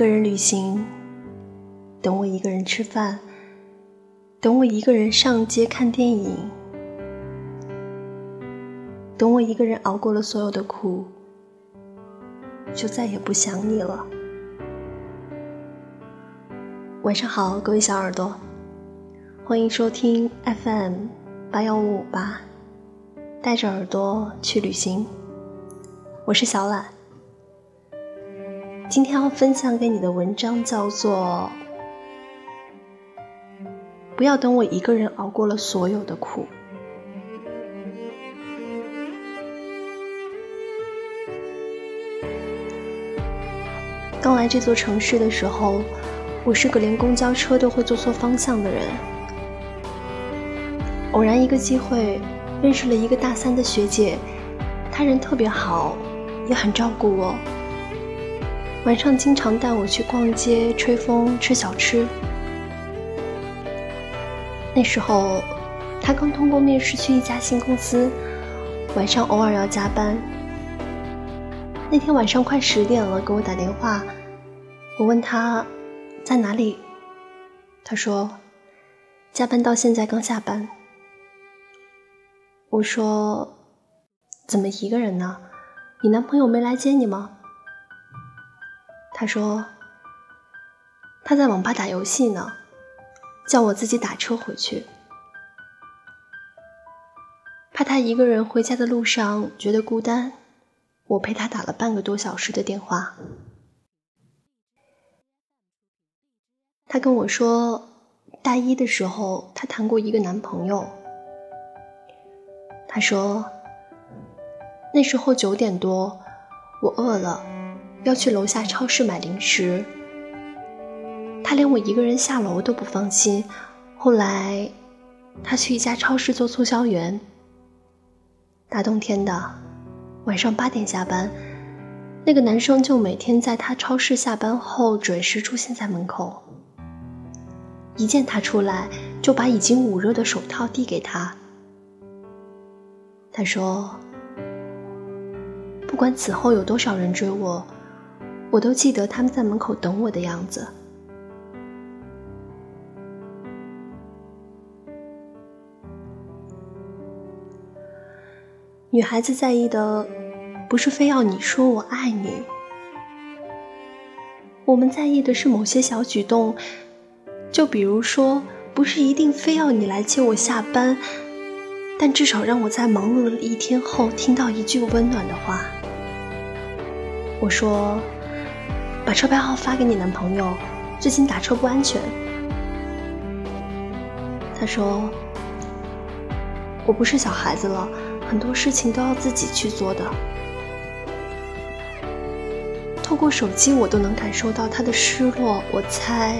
一个人旅行，等我一个人吃饭，等我一个人上街看电影，等我一个人熬过了所有的苦，就再也不想你了。晚上好，各位小耳朵，欢迎收听 FM 八幺五五八，带着耳朵去旅行。我是小懒。今天要分享给你的文章叫做《不要等我一个人熬过了所有的苦》。刚来这座城市的时候，我是个连公交车都会坐错方向的人。偶然一个机会，认识了一个大三的学姐，她人特别好，也很照顾我。晚上经常带我去逛街、吹风、吃小吃。那时候，他刚通过面试去一家新公司，晚上偶尔要加班。那天晚上快十点了，给我打电话，我问他在哪里，他说加班到现在刚下班。我说怎么一个人呢？你男朋友没来接你吗？他说：“他在网吧打游戏呢，叫我自己打车回去，怕他一个人回家的路上觉得孤单，我陪他打了半个多小时的电话。他跟我说，大一的时候他谈过一个男朋友。他说，那时候九点多，我饿了。”要去楼下超市买零食，他连我一个人下楼都不放心。后来，他去一家超市做促销员。大冬天的，晚上八点下班，那个男生就每天在他超市下班后准时出现在门口。一见他出来，就把已经捂热的手套递给他。他说：“不管此后有多少人追我。”我都记得他们在门口等我的样子。女孩子在意的，不是非要你说我爱你，我们在意的是某些小举动，就比如说，不是一定非要你来接我下班，但至少让我在忙碌了一天后听到一句温暖的话。我说。把车牌号发给你男朋友，最近打车不安全。他说：“我不是小孩子了，很多事情都要自己去做的。”透过手机，我都能感受到他的失落。我猜，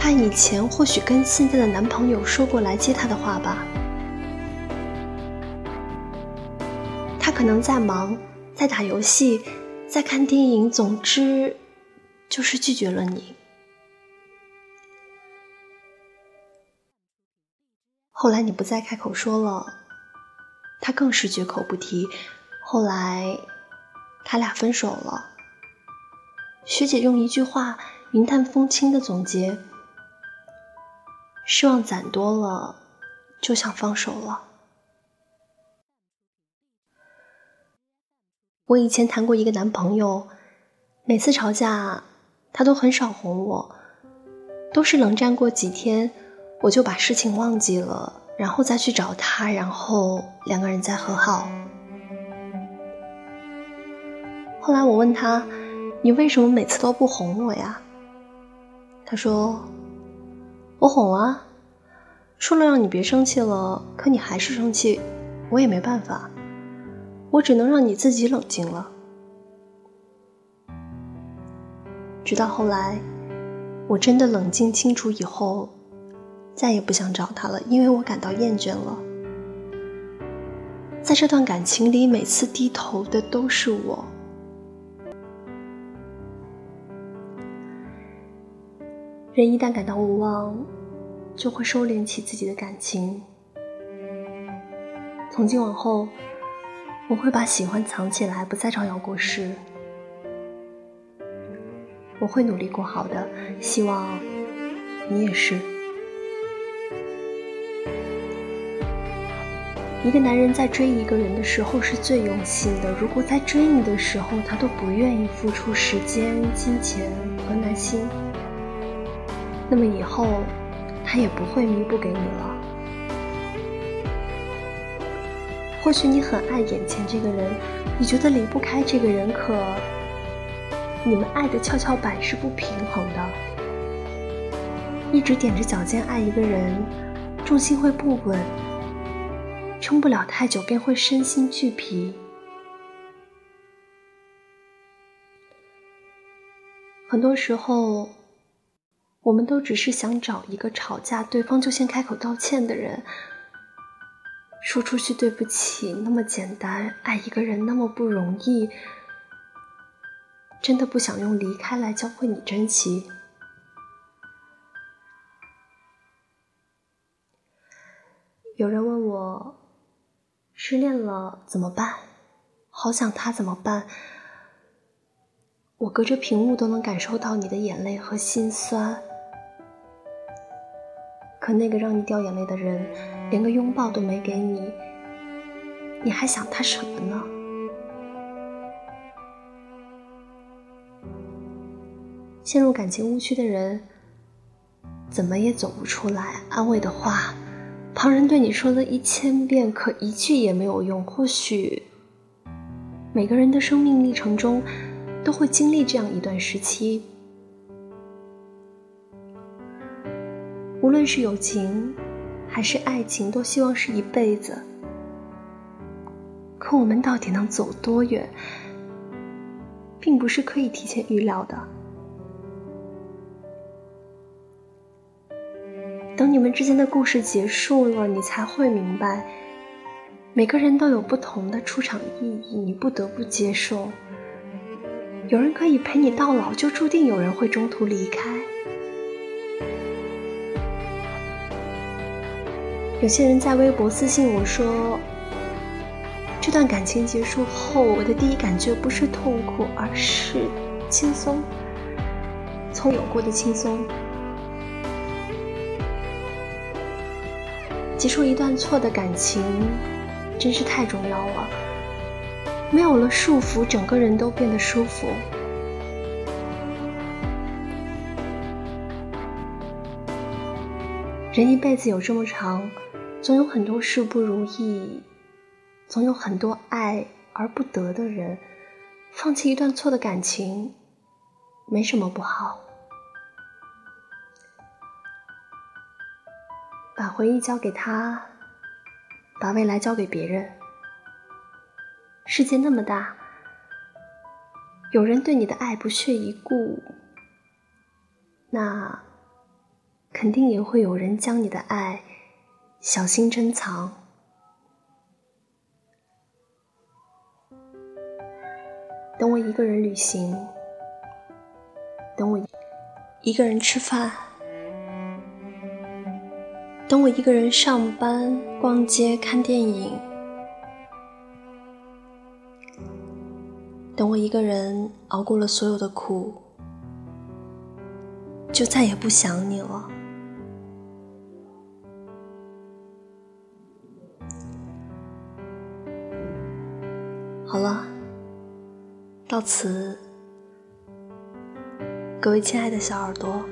他以前或许跟现在的男朋友说过来接他的话吧。他可能在忙，在打游戏。在看电影，总之就是拒绝了你。后来你不再开口说了，他更是绝口不提。后来他俩分手了。学姐用一句话云淡风轻的总结：失望攒多了，就想放手了。我以前谈过一个男朋友，每次吵架，他都很少哄我，都是冷战过几天，我就把事情忘记了，然后再去找他，然后两个人再和好。后来我问他：“你为什么每次都不哄我呀？”他说：“我哄啊，说了让你别生气了，可你还是生气，我也没办法。”我只能让你自己冷静了。直到后来，我真的冷静清楚以后，再也不想找他了，因为我感到厌倦了。在这段感情里，每次低头的都是我。人一旦感到无望，就会收敛起自己的感情。从今往后。我会把喜欢藏起来，不再招摇过市。我会努力过好的，希望你也是。一个男人在追一个人的时候是最用心的，如果在追你的时候他都不愿意付出时间、金钱和耐心，那么以后他也不会弥补给你了。或许你很爱眼前这个人，你觉得离不开这个人，可你们爱的跷跷板是不平衡的，一直踮着脚尖爱一个人，重心会不稳。撑不了太久，便会身心俱疲。很多时候，我们都只是想找一个吵架对方就先开口道歉的人，说出去对不起那么简单，爱一个人那么不容易，真的不想用离开来教会你珍惜。有人问我。失恋了怎么办？好想他怎么办？我隔着屏幕都能感受到你的眼泪和心酸。可那个让你掉眼泪的人，连个拥抱都没给你，你还想他什么呢？陷入感情误区的人，怎么也走不出来。安慰的话。旁人对你说了一千遍，可一句也没有用。或许每个人的生命历程中都会经历这样一段时期，无论是友情还是爱情，都希望是一辈子。可我们到底能走多远，并不是可以提前预料的。等你们之间的故事结束了，你才会明白，每个人都有不同的出场意义，你不得不接受。有人可以陪你到老，就注定有人会中途离开。有些人在微博私信我说，这段感情结束后，我的第一感觉不是痛苦，而是轻松，从有过的轻松。结束一段错的感情，真是太重要了。没有了束缚，整个人都变得舒服。人一辈子有这么长，总有很多事不如意，总有很多爱而不得的人。放弃一段错的感情，没什么不好。把回忆交给他，把未来交给别人。世界那么大，有人对你的爱不屑一顾，那肯定也会有人将你的爱小心珍藏。等我一个人旅行，等我一个人吃饭。等我一个人上班、逛街、看电影；等我一个人熬过了所有的苦，就再也不想你了。好了，到此，各位亲爱的小耳朵。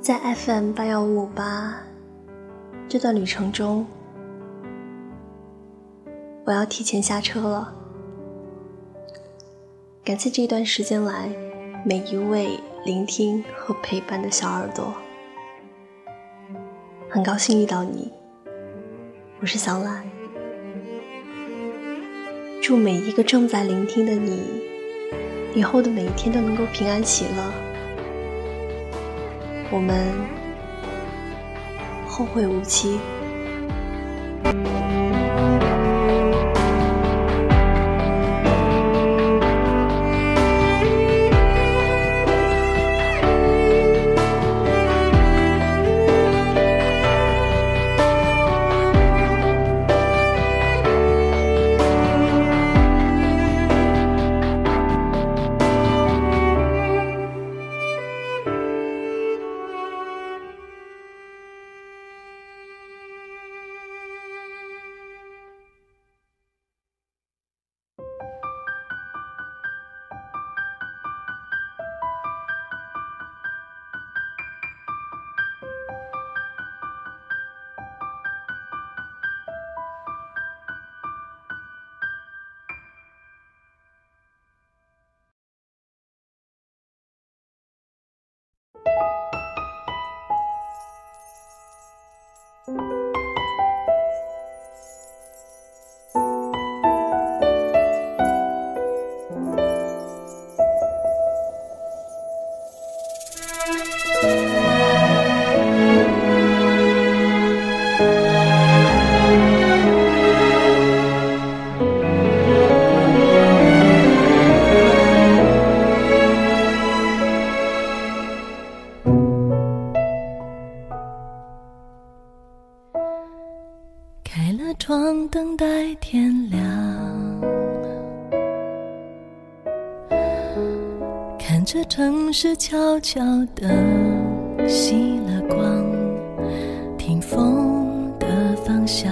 在 FM 八幺五五八这段旅程中，我要提前下车了。感谢这段时间来每一位聆听和陪伴的小耳朵，很高兴遇到你，我是小懒。祝每一个正在聆听的你，以后的每一天都能够平安喜乐。我们后会无期。了窗，等待天亮。看着城市悄悄的熄了光，听风的方向。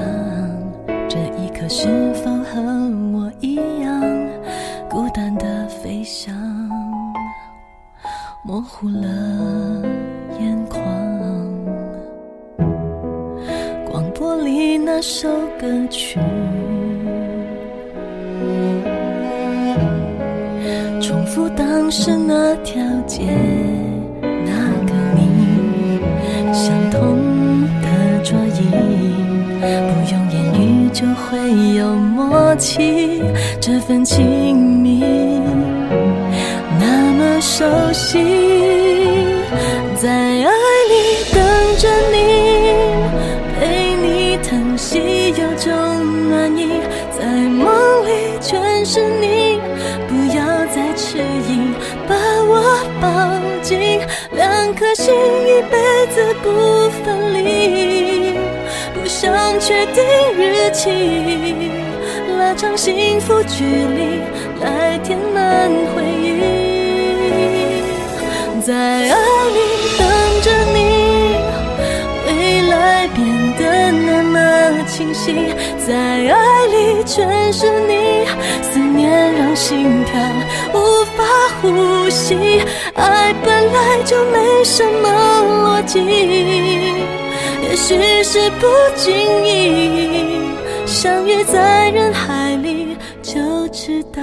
这一刻是否和我一样，孤单的飞翔，模糊了那首歌曲。重复当时那条街，那个你，相同的桌椅，不用言语就会有默契，这份亲密那么熟悉，你疼惜有种暖意，在梦里全是你。不要再迟疑，把我抱紧，两颗心一辈子不分离。不想确定日期，拉长幸福距离，来填满回忆。在爱里等着你，清晰，在爱里全是你。思念让心跳无法呼吸，爱本来就没什么逻辑，也许是不经意相遇在人海里，就知道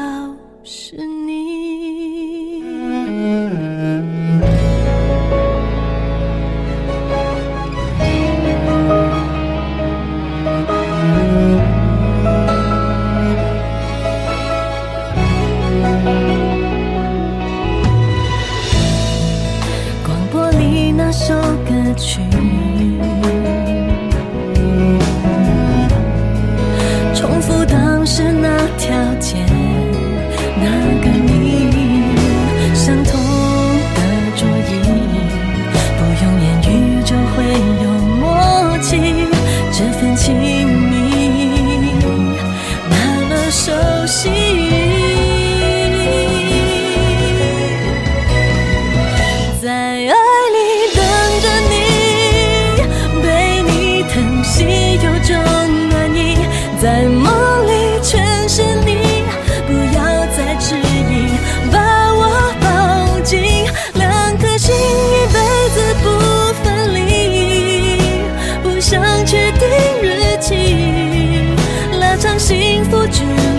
幸福距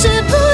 是不。